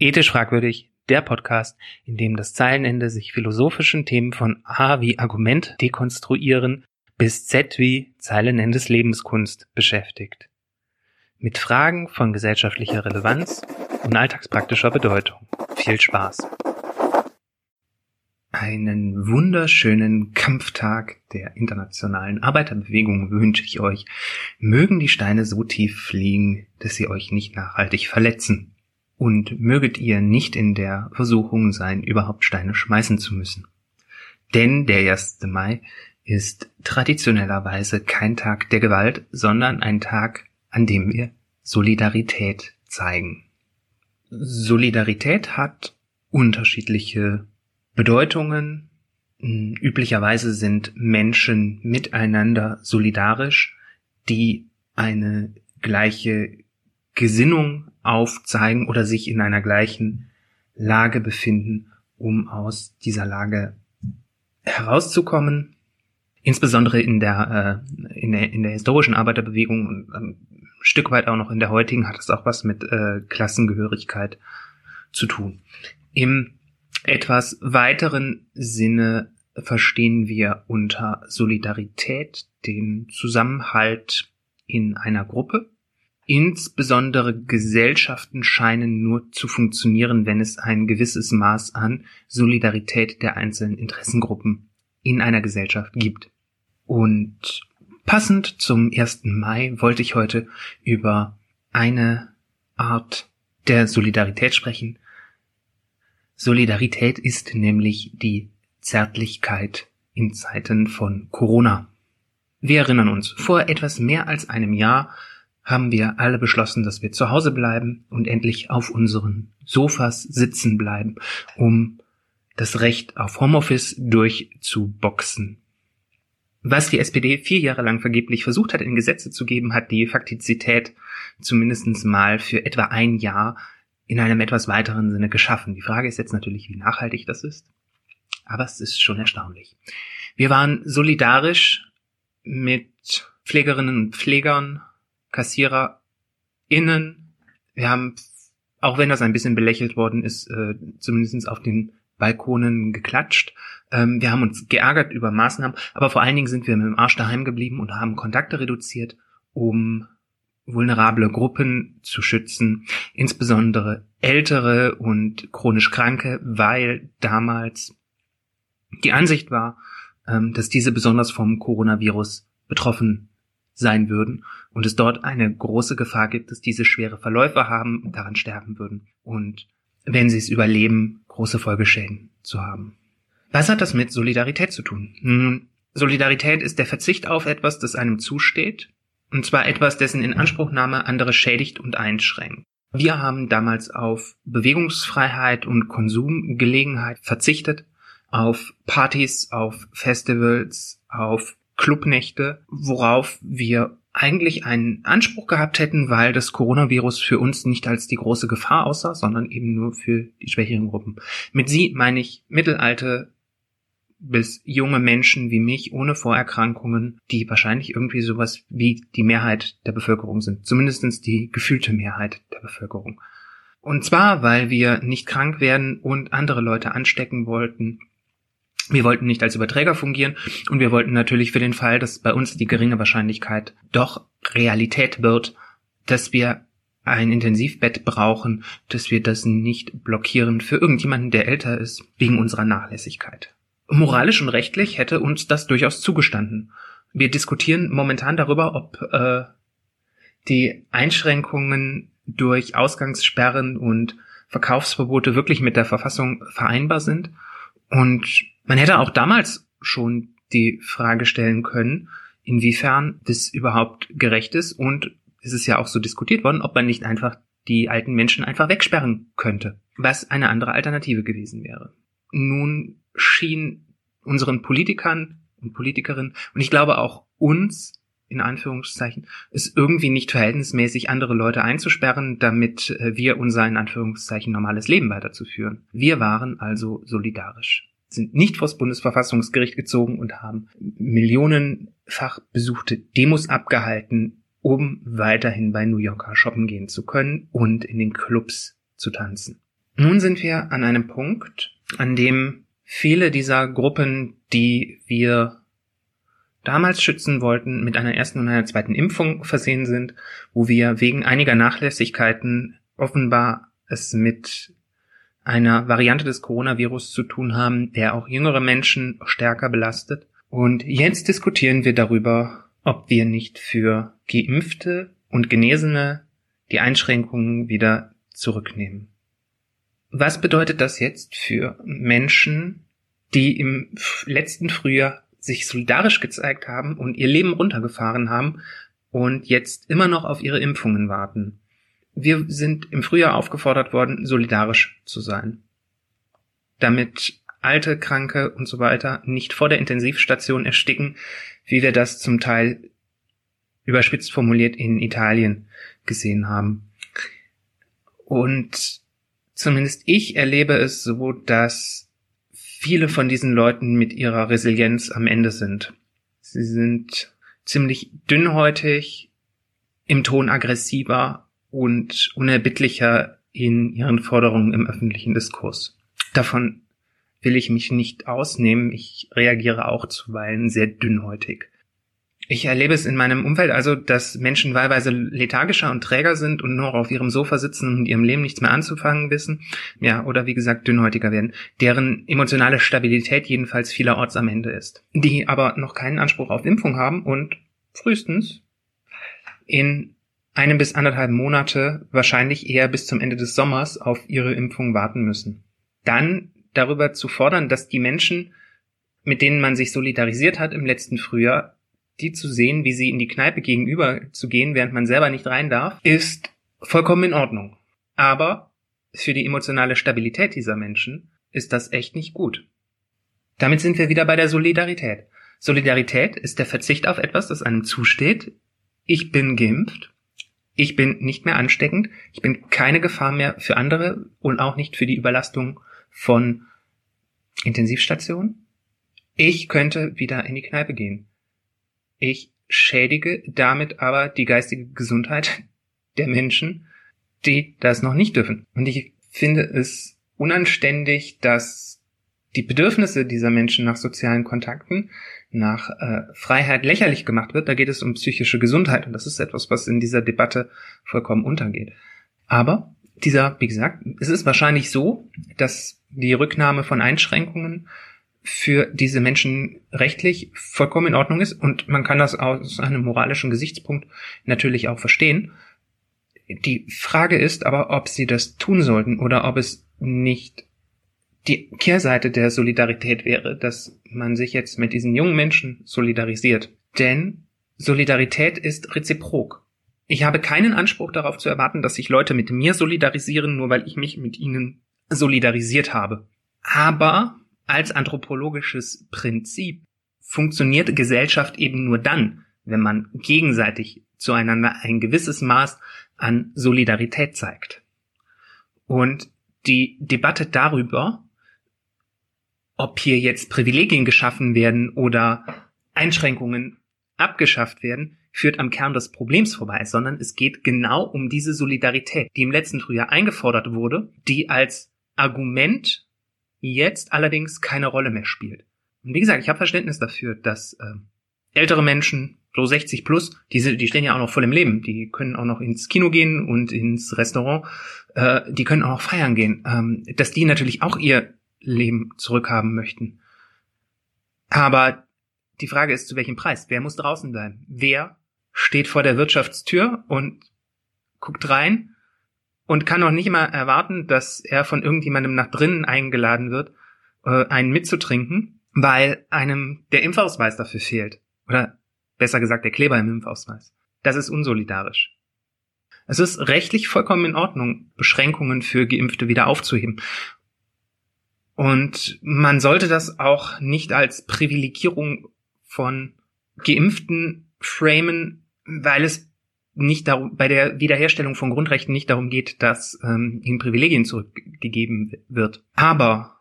Ethisch fragwürdig, der Podcast, in dem das Zeilenende sich philosophischen Themen von A wie Argument dekonstruieren bis Z wie Zeilenendes Lebenskunst beschäftigt. Mit Fragen von gesellschaftlicher Relevanz und alltagspraktischer Bedeutung. Viel Spaß! Einen wunderschönen Kampftag der internationalen Arbeiterbewegung wünsche ich euch. Mögen die Steine so tief fliegen, dass sie euch nicht nachhaltig verletzen und möget ihr nicht in der Versuchung sein, überhaupt Steine schmeißen zu müssen. Denn der 1. Mai ist traditionellerweise kein Tag der Gewalt, sondern ein Tag, an dem wir Solidarität zeigen. Solidarität hat unterschiedliche Bedeutungen. Üblicherweise sind Menschen miteinander solidarisch, die eine gleiche Gesinnung aufzeigen oder sich in einer gleichen Lage befinden, um aus dieser Lage herauszukommen. Insbesondere in der, äh, in der, in der historischen Arbeiterbewegung und ein Stück weit auch noch in der heutigen hat es auch was mit äh, Klassengehörigkeit zu tun. Im etwas weiteren Sinne verstehen wir unter Solidarität den Zusammenhalt in einer Gruppe, Insbesondere Gesellschaften scheinen nur zu funktionieren, wenn es ein gewisses Maß an Solidarität der einzelnen Interessengruppen in einer Gesellschaft gibt. Und passend zum 1. Mai wollte ich heute über eine Art der Solidarität sprechen. Solidarität ist nämlich die Zärtlichkeit in Zeiten von Corona. Wir erinnern uns, vor etwas mehr als einem Jahr haben wir alle beschlossen, dass wir zu Hause bleiben und endlich auf unseren Sofas sitzen bleiben, um das Recht auf Homeoffice durchzuboxen. Was die SPD vier Jahre lang vergeblich versucht hat, in Gesetze zu geben, hat die Faktizität zumindest mal für etwa ein Jahr in einem etwas weiteren Sinne geschaffen. Die Frage ist jetzt natürlich, wie nachhaltig das ist. Aber es ist schon erstaunlich. Wir waren solidarisch mit Pflegerinnen und Pflegern KassiererInnen. Wir haben, auch wenn das ein bisschen belächelt worden ist, äh, zumindest auf den Balkonen geklatscht. Ähm, wir haben uns geärgert über Maßnahmen, aber vor allen Dingen sind wir mit dem Arsch daheim geblieben und haben Kontakte reduziert, um vulnerable Gruppen zu schützen, insbesondere ältere und chronisch Kranke, weil damals die Ansicht war, ähm, dass diese besonders vom Coronavirus betroffen sein würden und es dort eine große Gefahr gibt, dass diese schwere Verläufe haben und daran sterben würden und wenn sie es überleben, große Folgeschäden zu haben. Was hat das mit Solidarität zu tun? Solidarität ist der Verzicht auf etwas, das einem zusteht, und zwar etwas, dessen Inanspruchnahme andere schädigt und einschränkt. Wir haben damals auf Bewegungsfreiheit und Konsumgelegenheit verzichtet, auf Partys, auf Festivals, auf Clubnächte, worauf wir eigentlich einen Anspruch gehabt hätten, weil das Coronavirus für uns nicht als die große Gefahr aussah, sondern eben nur für die schwächeren Gruppen. Mit sie meine ich mittelalte bis junge Menschen wie mich ohne Vorerkrankungen, die wahrscheinlich irgendwie sowas wie die Mehrheit der Bevölkerung sind. Zumindestens die gefühlte Mehrheit der Bevölkerung. Und zwar, weil wir nicht krank werden und andere Leute anstecken wollten wir wollten nicht als Überträger fungieren und wir wollten natürlich für den Fall, dass bei uns die geringe Wahrscheinlichkeit doch Realität wird, dass wir ein Intensivbett brauchen, dass wir das nicht blockieren für irgendjemanden, der älter ist, wegen unserer Nachlässigkeit. Moralisch und rechtlich hätte uns das durchaus zugestanden. Wir diskutieren momentan darüber, ob äh, die Einschränkungen durch Ausgangssperren und Verkaufsverbote wirklich mit der Verfassung vereinbar sind. Und man hätte auch damals schon die Frage stellen können, inwiefern das überhaupt gerecht ist und es ist ja auch so diskutiert worden, ob man nicht einfach die alten Menschen einfach wegsperren könnte, was eine andere Alternative gewesen wäre. Nun schien unseren Politikern und Politikerinnen und ich glaube auch uns in Anführungszeichen, es irgendwie nicht verhältnismäßig andere Leute einzusperren, damit äh, wir unser in Anführungszeichen normales Leben weiterzuführen. Wir waren also solidarisch sind nicht vors Bundesverfassungsgericht gezogen und haben millionenfach besuchte Demos abgehalten, um weiterhin bei New Yorker shoppen gehen zu können und in den Clubs zu tanzen. Nun sind wir an einem Punkt, an dem viele dieser Gruppen, die wir damals schützen wollten, mit einer ersten und einer zweiten Impfung versehen sind, wo wir wegen einiger Nachlässigkeiten offenbar es mit einer Variante des Coronavirus zu tun haben, der auch jüngere Menschen stärker belastet. Und jetzt diskutieren wir darüber, ob wir nicht für Geimpfte und Genesene die Einschränkungen wieder zurücknehmen. Was bedeutet das jetzt für Menschen, die im letzten Frühjahr sich solidarisch gezeigt haben und ihr Leben runtergefahren haben und jetzt immer noch auf ihre Impfungen warten? Wir sind im Frühjahr aufgefordert worden, solidarisch zu sein. Damit alte, Kranke und so weiter nicht vor der Intensivstation ersticken, wie wir das zum Teil überspitzt formuliert in Italien gesehen haben. Und zumindest ich erlebe es so, dass viele von diesen Leuten mit ihrer Resilienz am Ende sind. Sie sind ziemlich dünnhäutig, im Ton aggressiver und unerbittlicher in ihren Forderungen im öffentlichen Diskurs. Davon will ich mich nicht ausnehmen. Ich reagiere auch zuweilen sehr dünnhäutig. Ich erlebe es in meinem Umfeld also, dass Menschen wahlweise lethargischer und träger sind und nur auf ihrem Sofa sitzen und ihrem Leben nichts mehr anzufangen wissen. Ja, oder wie gesagt, dünnhäutiger werden. Deren emotionale Stabilität jedenfalls vielerorts am Ende ist. Die aber noch keinen Anspruch auf Impfung haben und frühestens in einem bis anderthalb Monate, wahrscheinlich eher bis zum Ende des Sommers, auf ihre Impfung warten müssen. Dann darüber zu fordern, dass die Menschen, mit denen man sich solidarisiert hat im letzten Frühjahr, die zu sehen, wie sie in die Kneipe gegenüber zu gehen, während man selber nicht rein darf, ist vollkommen in Ordnung. Aber für die emotionale Stabilität dieser Menschen ist das echt nicht gut. Damit sind wir wieder bei der Solidarität. Solidarität ist der Verzicht auf etwas, das einem zusteht. Ich bin geimpft. Ich bin nicht mehr ansteckend. Ich bin keine Gefahr mehr für andere und auch nicht für die Überlastung von Intensivstationen. Ich könnte wieder in die Kneipe gehen. Ich schädige damit aber die geistige Gesundheit der Menschen, die das noch nicht dürfen. Und ich finde es unanständig, dass die Bedürfnisse dieser Menschen nach sozialen Kontakten, nach äh, Freiheit lächerlich gemacht wird. Da geht es um psychische Gesundheit und das ist etwas, was in dieser Debatte vollkommen untergeht. Aber dieser, wie gesagt, es ist wahrscheinlich so, dass die Rücknahme von Einschränkungen für diese Menschen rechtlich vollkommen in Ordnung ist und man kann das aus einem moralischen Gesichtspunkt natürlich auch verstehen. Die Frage ist aber, ob sie das tun sollten oder ob es nicht die Kehrseite der Solidarität wäre, dass man sich jetzt mit diesen jungen Menschen solidarisiert. Denn Solidarität ist reziprok. Ich habe keinen Anspruch darauf zu erwarten, dass sich Leute mit mir solidarisieren, nur weil ich mich mit ihnen solidarisiert habe. Aber als anthropologisches Prinzip funktioniert Gesellschaft eben nur dann, wenn man gegenseitig zueinander ein gewisses Maß an Solidarität zeigt. Und die Debatte darüber, ob hier jetzt Privilegien geschaffen werden oder Einschränkungen abgeschafft werden, führt am Kern des Problems vorbei, sondern es geht genau um diese Solidarität, die im letzten Frühjahr eingefordert wurde, die als Argument jetzt allerdings keine Rolle mehr spielt. Und wie gesagt, ich habe Verständnis dafür, dass äh, ältere Menschen, so 60 plus, die, die stehen ja auch noch voll im Leben. Die können auch noch ins Kino gehen und ins Restaurant. Äh, die können auch noch feiern gehen. Ähm, dass die natürlich auch ihr Leben zurückhaben möchten. Aber die Frage ist, zu welchem Preis? Wer muss draußen bleiben? Wer steht vor der Wirtschaftstür und guckt rein und kann auch nicht mal erwarten, dass er von irgendjemandem nach drinnen eingeladen wird, äh, einen mitzutrinken, weil einem der Impfausweis dafür fehlt. Oder besser gesagt, der Kleber im Impfausweis. Das ist unsolidarisch. Es ist rechtlich vollkommen in Ordnung, Beschränkungen für Geimpfte wieder aufzuheben. Und man sollte das auch nicht als Privilegierung von Geimpften framen, weil es nicht darum, bei der Wiederherstellung von Grundrechten nicht darum geht, dass ähm, ihnen Privilegien zurückgegeben wird. Aber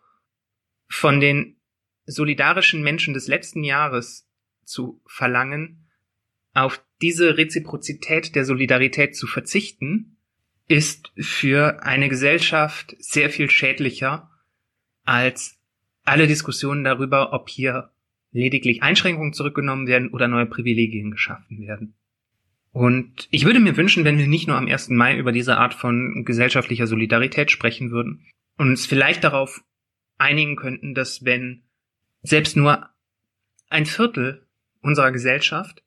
von den solidarischen Menschen des letzten Jahres zu verlangen, auf diese Reziprozität der Solidarität zu verzichten, ist für eine Gesellschaft sehr viel schädlicher als alle Diskussionen darüber, ob hier lediglich Einschränkungen zurückgenommen werden oder neue Privilegien geschaffen werden. Und ich würde mir wünschen, wenn wir nicht nur am 1. Mai über diese Art von gesellschaftlicher Solidarität sprechen würden und uns vielleicht darauf einigen könnten, dass wenn selbst nur ein Viertel unserer Gesellschaft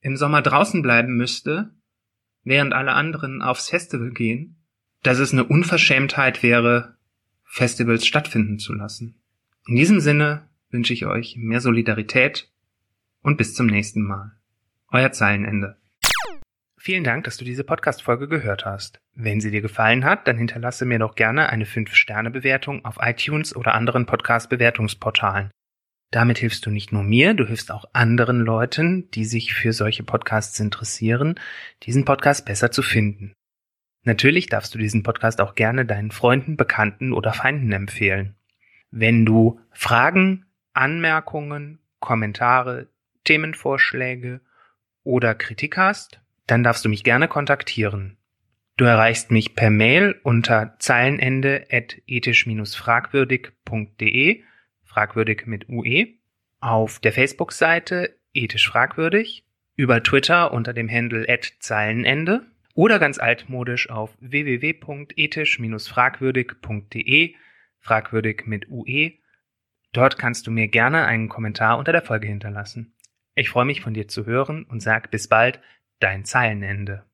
im Sommer draußen bleiben müsste, während alle anderen aufs Festival gehen, dass es eine Unverschämtheit wäre, Festivals stattfinden zu lassen. In diesem Sinne wünsche ich euch mehr Solidarität und bis zum nächsten Mal. Euer Zeilenende. Vielen Dank, dass du diese Podcast-Folge gehört hast. Wenn sie dir gefallen hat, dann hinterlasse mir doch gerne eine 5-Sterne-Bewertung auf iTunes oder anderen Podcast-Bewertungsportalen. Damit hilfst du nicht nur mir, du hilfst auch anderen Leuten, die sich für solche Podcasts interessieren, diesen Podcast besser zu finden. Natürlich darfst du diesen Podcast auch gerne deinen Freunden, Bekannten oder Feinden empfehlen. Wenn du Fragen, Anmerkungen, Kommentare, Themenvorschläge oder Kritik hast, dann darfst du mich gerne kontaktieren. Du erreichst mich per Mail unter zeilenende at ethisch-fragwürdig.de, fragwürdig mit UE, auf der Facebook-Seite ethisch fragwürdig, über Twitter unter dem Handle Zeilenende oder ganz altmodisch auf www.ethisch-fragwürdig.de, fragwürdig mit UE. Dort kannst du mir gerne einen Kommentar unter der Folge hinterlassen. Ich freue mich von dir zu hören und sag bis bald, dein Zeilenende.